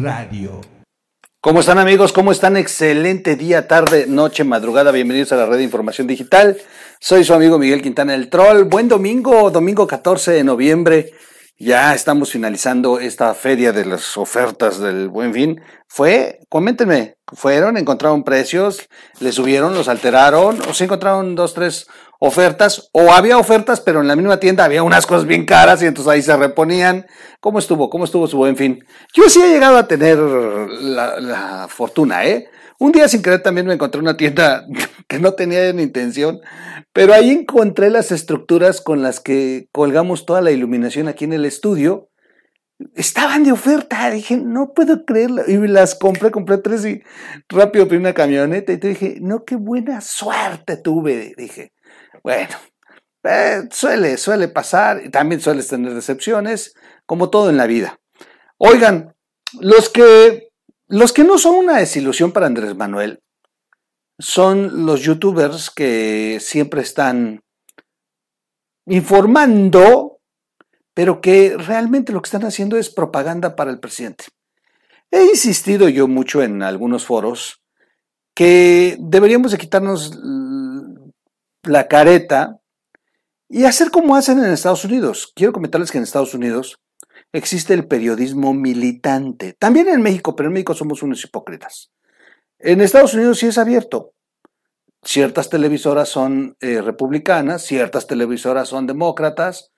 Radio. ¿Cómo están amigos? ¿Cómo están? Excelente día, tarde, noche, madrugada. Bienvenidos a la red de información digital. Soy su amigo Miguel Quintana el Troll. Buen domingo, domingo 14 de noviembre. Ya estamos finalizando esta feria de las ofertas del Buen Fin. Fue, coméntenme, fueron, encontraron precios, le subieron, los alteraron, o se encontraron dos, tres ofertas, o había ofertas, pero en la misma tienda había unas cosas bien caras y entonces ahí se reponían. ¿Cómo estuvo? ¿Cómo estuvo su buen fin? Yo sí he llegado a tener la, la fortuna, ¿eh? Un día sin querer también me encontré una tienda que no tenía ni intención, pero ahí encontré las estructuras con las que colgamos toda la iluminación aquí en el estudio. Estaban de oferta, dije, no puedo creerlo. Y las compré, compré tres y rápido pedí una camioneta y te dije, no, qué buena suerte tuve. Dije, bueno, eh, suele, suele pasar y también sueles tener decepciones, como todo en la vida. Oigan, los que, los que no son una desilusión para Andrés Manuel son los youtubers que siempre están informando, pero que realmente lo que están haciendo es propaganda para el presidente. He insistido yo mucho en algunos foros que deberíamos de quitarnos la careta y hacer como hacen en Estados Unidos. Quiero comentarles que en Estados Unidos existe el periodismo militante. También en México, pero en México somos unos hipócritas. En Estados Unidos sí es abierto. Ciertas televisoras son eh, republicanas, ciertas televisoras son demócratas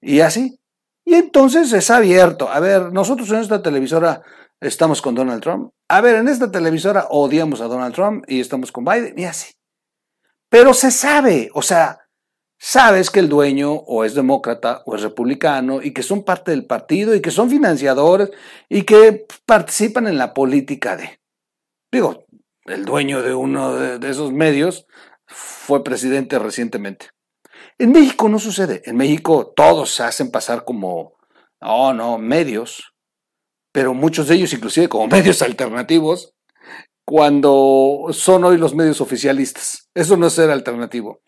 y así. Y entonces es abierto. A ver, nosotros en esta televisora estamos con Donald Trump. A ver, en esta televisora odiamos a Donald Trump y estamos con Biden y así. Pero se sabe, o sea, sabes que el dueño o es demócrata o es republicano y que son parte del partido y que son financiadores y que participan en la política de... Digo, el dueño de uno de, esos medios fue presidente recientemente. En México no sucede. En México todos se hacen pasar como, no, no, medios, pero muchos de ellos inclusive como medios alternativos, cuando son hoy los medios oficialistas. Eso no es ser alternativo.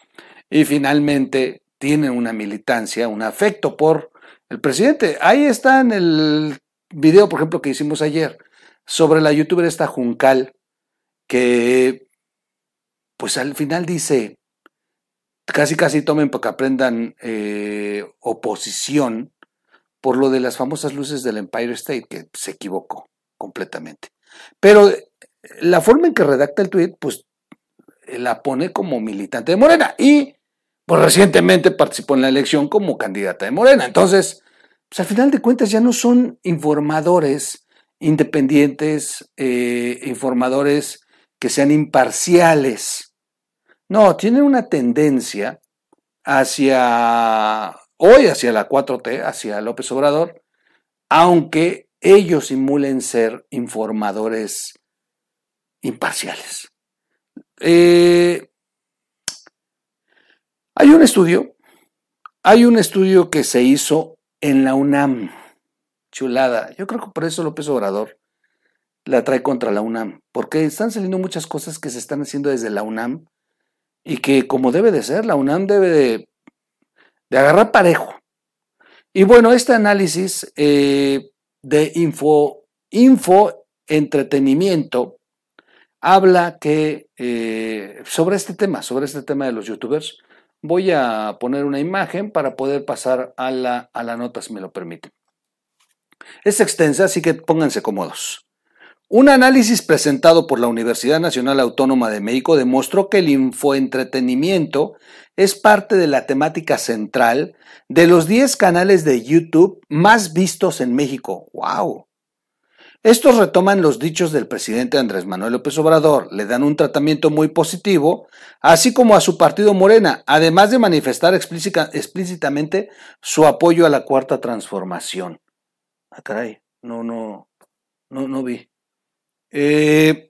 Y finalmente tienen una militancia, un afecto por el presidente. Ahí está en el video, por ejemplo, que hicimos ayer sobre la youtuber esta Juncal, que pues al final dice, casi casi tomen para que aprendan eh, oposición por lo de las famosas luces del Empire State, que se equivocó completamente. Pero la forma en que redacta el tweet, pues la pone como militante de Morena y pues recientemente participó en la elección como candidata de Morena. Entonces, pues al final de cuentas ya no son informadores independientes, eh, informadores que sean imparciales. No, tienen una tendencia hacia, hoy hacia la 4T, hacia López Obrador, aunque ellos simulen ser informadores imparciales. Eh, hay un estudio, hay un estudio que se hizo en la UNAM, chulada. Yo creo que por eso López Obrador la trae contra la UNAM, porque están saliendo muchas cosas que se están haciendo desde la UNAM y que como debe de ser, la UNAM debe de, agarrar parejo. Y bueno, este análisis eh, de info, info entretenimiento habla que eh, sobre este tema, sobre este tema de los youtubers, voy a poner una imagen para poder pasar a la, a nota, si me lo permiten. Es extensa, así que pónganse cómodos. Un análisis presentado por la Universidad Nacional Autónoma de México demostró que el infoentretenimiento es parte de la temática central de los 10 canales de YouTube más vistos en México. ¡Wow! Estos retoman los dichos del presidente Andrés Manuel López Obrador, le dan un tratamiento muy positivo, así como a su partido Morena, además de manifestar explícitamente su apoyo a la cuarta transformación. Ah, caray, no, no, no, no vi. Eh,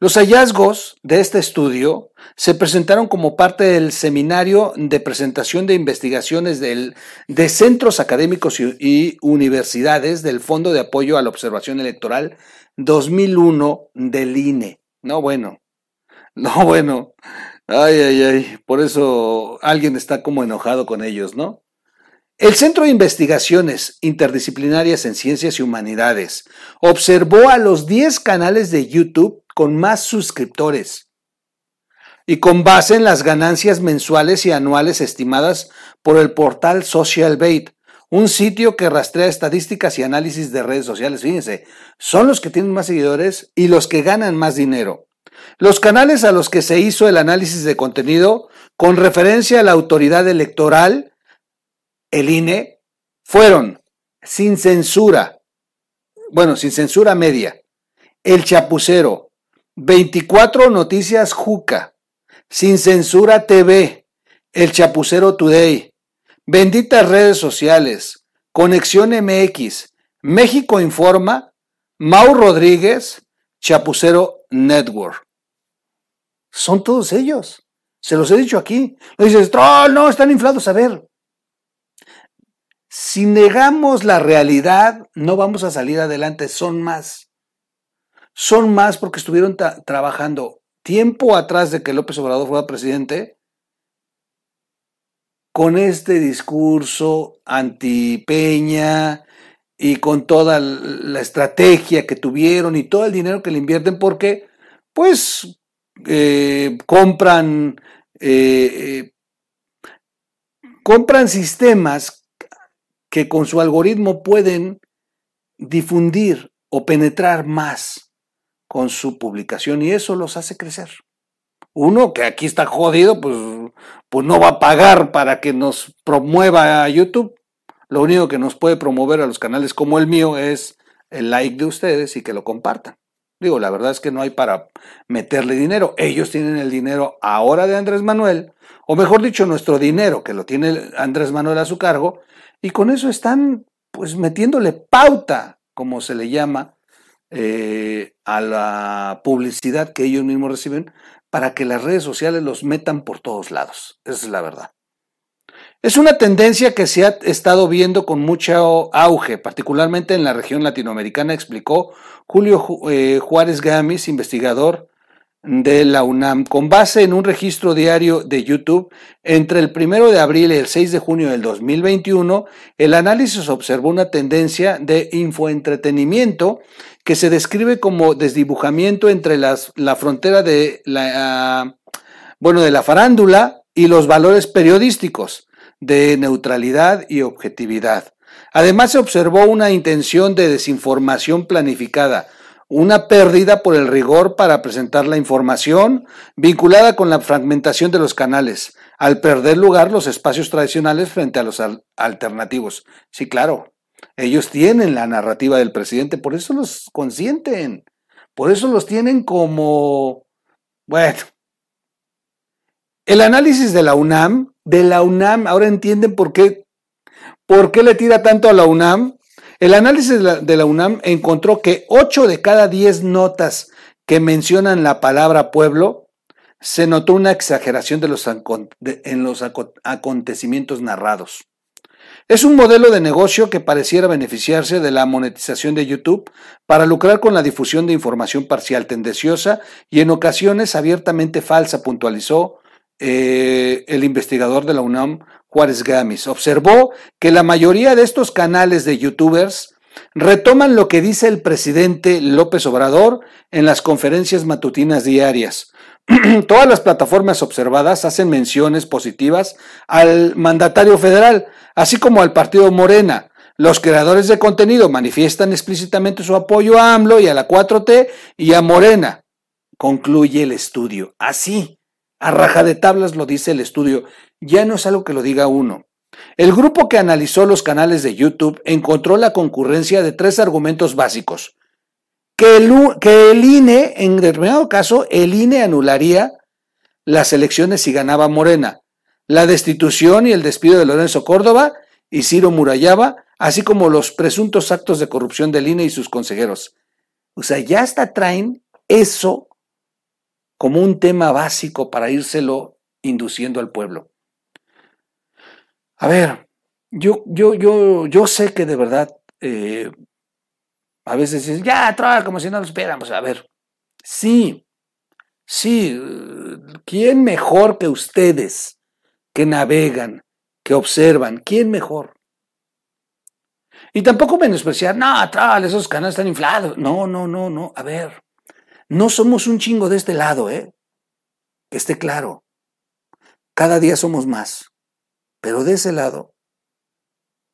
los hallazgos de este estudio se presentaron como parte del seminario de presentación de investigaciones del, de centros académicos y, universidades del Fondo de Apoyo a la Observación Electoral 2001 del INE. No, bueno, No, bueno. Ay, ay, ay. Por eso alguien está como enojado con ellos, ¿no? El Centro de Investigaciones Interdisciplinarias en Ciencias y Humanidades observó a los 10 canales de YouTube con más suscriptores y con base en las ganancias mensuales y anuales estimadas por el portal SocialBait, un sitio que rastrea estadísticas y análisis de redes sociales. Fíjense, son los que tienen más seguidores y los que ganan más dinero. Los canales a los que se hizo el análisis de contenido con referencia a la autoridad electoral el INE fueron sin censura, bueno, sin censura media, El Chapucero, 24 Noticias Juca, Sin Censura TV, El Chapucero Today, Benditas Redes Sociales, Conexión MX, México Informa, Mau Rodríguez, Chapucero Network. Son todos ellos. Se los he dicho aquí. No dices, oh, no, están inflados. A ver, si negamos la realidad, no vamos a salir adelante. Son más. Son más porque estuvieron trabajando tiempo atrás de que López Obrador fuera presidente con este discurso anti-Peña y con toda la estrategia que tuvieron y todo el dinero que le invierten porque pues eh, compran eh, eh, compran sistemas que con su algoritmo pueden difundir o penetrar más con su publicación y eso los hace crecer. Uno que aquí está jodido, pues, pues no va a pagar para que nos promueva a YouTube. Lo único que nos puede promover a los canales como el mío es el like de ustedes y que lo compartan. Digo, la verdad es que no hay para meterle dinero. Ellos tienen el dinero ahora de Andrés Manuel, o mejor dicho, nuestro dinero que lo tiene Andrés Manuel a su cargo, y con eso están pues metiéndole pauta, como se le llama, eh, a la publicidad que ellos mismos reciben para que las redes sociales los metan por todos lados. Esa es la verdad. Es una tendencia que se ha estado viendo con mucho auge, particularmente en la región latinoamericana, explicó Julio eh, Juárez Gamis, investigador de la UNAM, con base en un registro diario de YouTube, entre el 1 de abril y el 6 de junio del 2021, el análisis observó una tendencia de infoentretenimiento que se describe como desdibujamiento entre las, la frontera de la, bueno, de la farándula y los valores periodísticos de neutralidad y objetividad. Además, se observó una intención de desinformación planificada, una pérdida por el rigor para presentar la información vinculada con la fragmentación de los canales, al perder lugar los espacios tradicionales frente a los alternativos. Sí, claro, ellos tienen la narrativa del presidente, por eso los consienten, por eso los tienen como, bueno, el análisis de la UNAM, de la UNAM, ahora entienden por qué, por qué le tira tanto a la UNAM, el análisis de la, UNAM encontró que 8 de cada 10 notas que mencionan la palabra pueblo se notó una exageración de los, en los acontecimientos narrados. Es un modelo de negocio que pareciera beneficiarse de la monetización de YouTube para lucrar con la difusión de información parcial tendenciosa y en ocasiones abiertamente falsa, puntualizó eh, el investigador de la UNAM, Juárez Gamis. Observó que la mayoría de estos canales de youtubers retoman lo que dice el presidente López Obrador en las conferencias matutinas diarias. Todas las plataformas observadas hacen menciones positivas al mandatario federal, así como al partido Morena. Los creadores de contenido manifiestan explícitamente su apoyo a AMLO y a la 4T y a Morena. Concluye el estudio. Así, a raja de tablas lo dice el estudio, ya no es algo que lo diga uno. El grupo que analizó los canales de YouTube encontró la concurrencia de tres argumentos básicos. Que el, que el INE, en determinado caso, el INE anularía las elecciones si ganaba Morena, la destitución y el despido de Lorenzo Córdoba y Ciro Murayaba, así como los presuntos actos de corrupción del INE y sus consejeros. O sea, ya hasta traen eso como un tema básico para írselo induciendo al pueblo. A ver, yo, yo, yo, yo sé que de verdad eh, a veces dicen, ya, traga como si no lo esperamos. A ver, sí, Sí, ¿quién mejor que ustedes que navegan, que observan? ¿Quién mejor? Y tampoco menospreciar, no, tal, esos canales están inflados. No, no, no, no. A ver, no somos un chingo de este lado, ¿eh? Que esté claro. Cada día somos más. Pero de ese lado,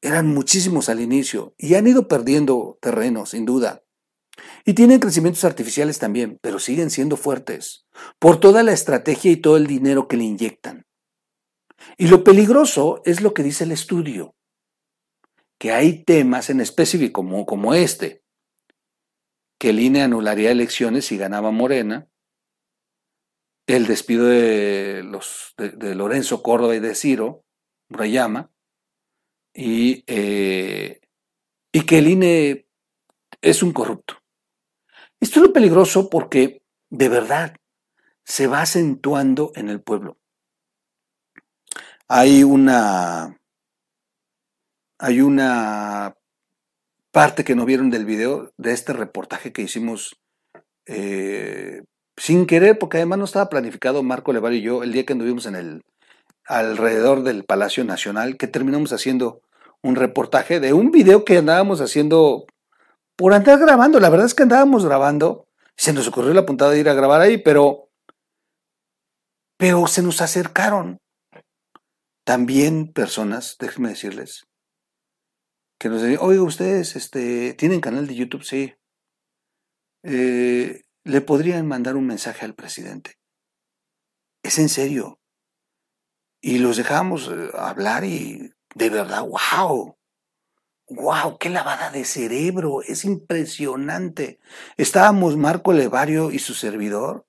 eran muchísimos al inicio y han ido perdiendo terreno, sin duda. Y tienen crecimientos artificiales también, pero siguen siendo fuertes por toda la estrategia y todo el dinero que le inyectan. Y lo peligroso es lo que dice el estudio, que hay temas en específico como, este, que el INE anularía elecciones si ganaba Morena, el despido de, los, de, Lorenzo Córdoba y de Ciro Rayama, y, eh, y que el INE es un corrupto. Esto es lo peligroso porque de verdad se va acentuando en el pueblo. Hay una hay una parte que no vieron del video de este reportaje que hicimos eh, sin querer, porque además no estaba planificado Marco Levar y yo el día que anduvimos en el alrededor del Palacio Nacional, que terminamos haciendo un reportaje de un video que andábamos haciendo por andar grabando. La verdad es que andábamos grabando. Se nos ocurrió la puntada de ir a grabar ahí, pero, pero se nos acercaron también personas, déjenme decirles, que nos decían, oiga, ustedes este, tienen canal de YouTube, sí. Eh, le podrían mandar un mensaje al presidente. Es en serio. Y los dejamos eh, hablar y de verdad, wow. ¡Wow! ¡Qué lavada de cerebro! Es impresionante. Estábamos Marco Levario y su servidor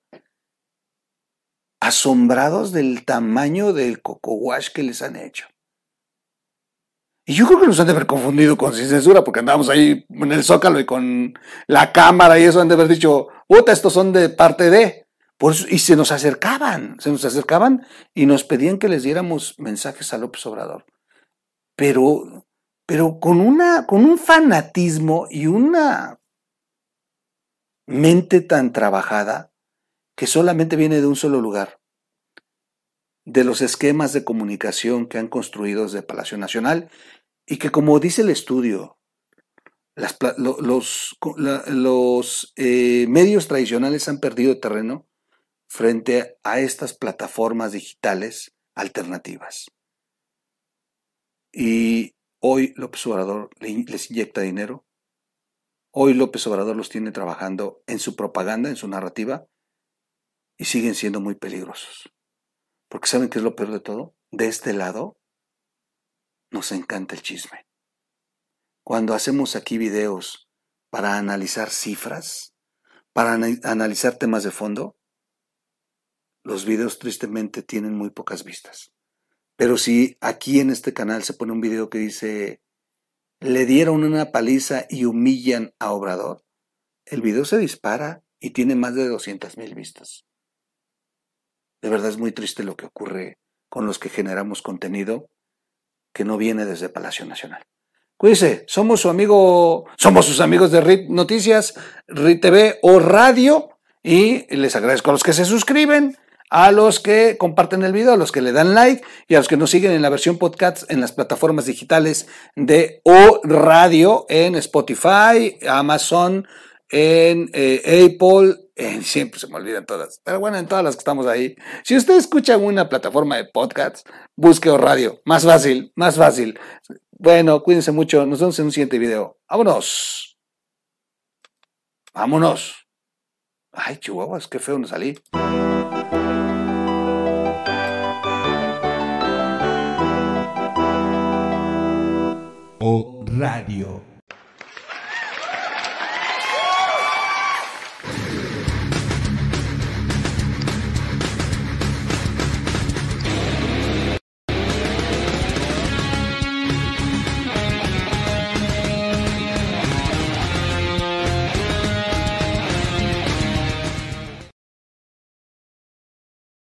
asombrados del tamaño del coco wash que les han hecho. Y yo creo que nos han de haber confundido con sin censura, porque andábamos ahí en el zócalo y con la cámara y eso han de haber dicho, puta, estos son de parte de. Y se nos acercaban, se nos acercaban y nos pedían que les diéramos mensajes a López Obrador. Pero pero con, una, con un fanatismo y una mente tan trabajada que solamente viene de un solo lugar, de los esquemas de comunicación que han construido desde Palacio Nacional y que como dice el estudio, los, los eh, medios tradicionales han perdido terreno frente a estas plataformas digitales alternativas. Y Hoy López Obrador les inyecta dinero. Hoy López Obrador los tiene trabajando en su propaganda, en su narrativa, y siguen siendo muy peligrosos. Porque ¿saben qué es lo peor de todo? De este lado nos encanta el chisme. Cuando hacemos aquí videos para analizar cifras, para analizar temas de fondo, los videos tristemente tienen muy pocas vistas. Pero si aquí en este canal se pone un video que dice, le dieron una paliza y humillan a Obrador, el video se dispara y tiene más de 200 mil vistas. De verdad es muy triste lo que ocurre con los que generamos contenido que no viene desde Palacio Nacional. Cuídense, somos su amigo, somos sus amigos de RIT Noticias, RIT TV o Radio y les agradezco a los que se suscriben a los que comparten el video, a los que le dan like y a los que nos siguen en la versión podcast en las plataformas digitales de O Radio, en Spotify, Amazon, en eh, Apple, en, siempre se me olvidan todas, pero bueno, en todas las que estamos ahí. Si usted escucha una plataforma de podcast, busque O Radio, más fácil, más fácil. Bueno, cuídense mucho, nos vemos en un siguiente video. Vámonos. Vámonos. Ay, chihuahuas, qué feo nos salí. Radio.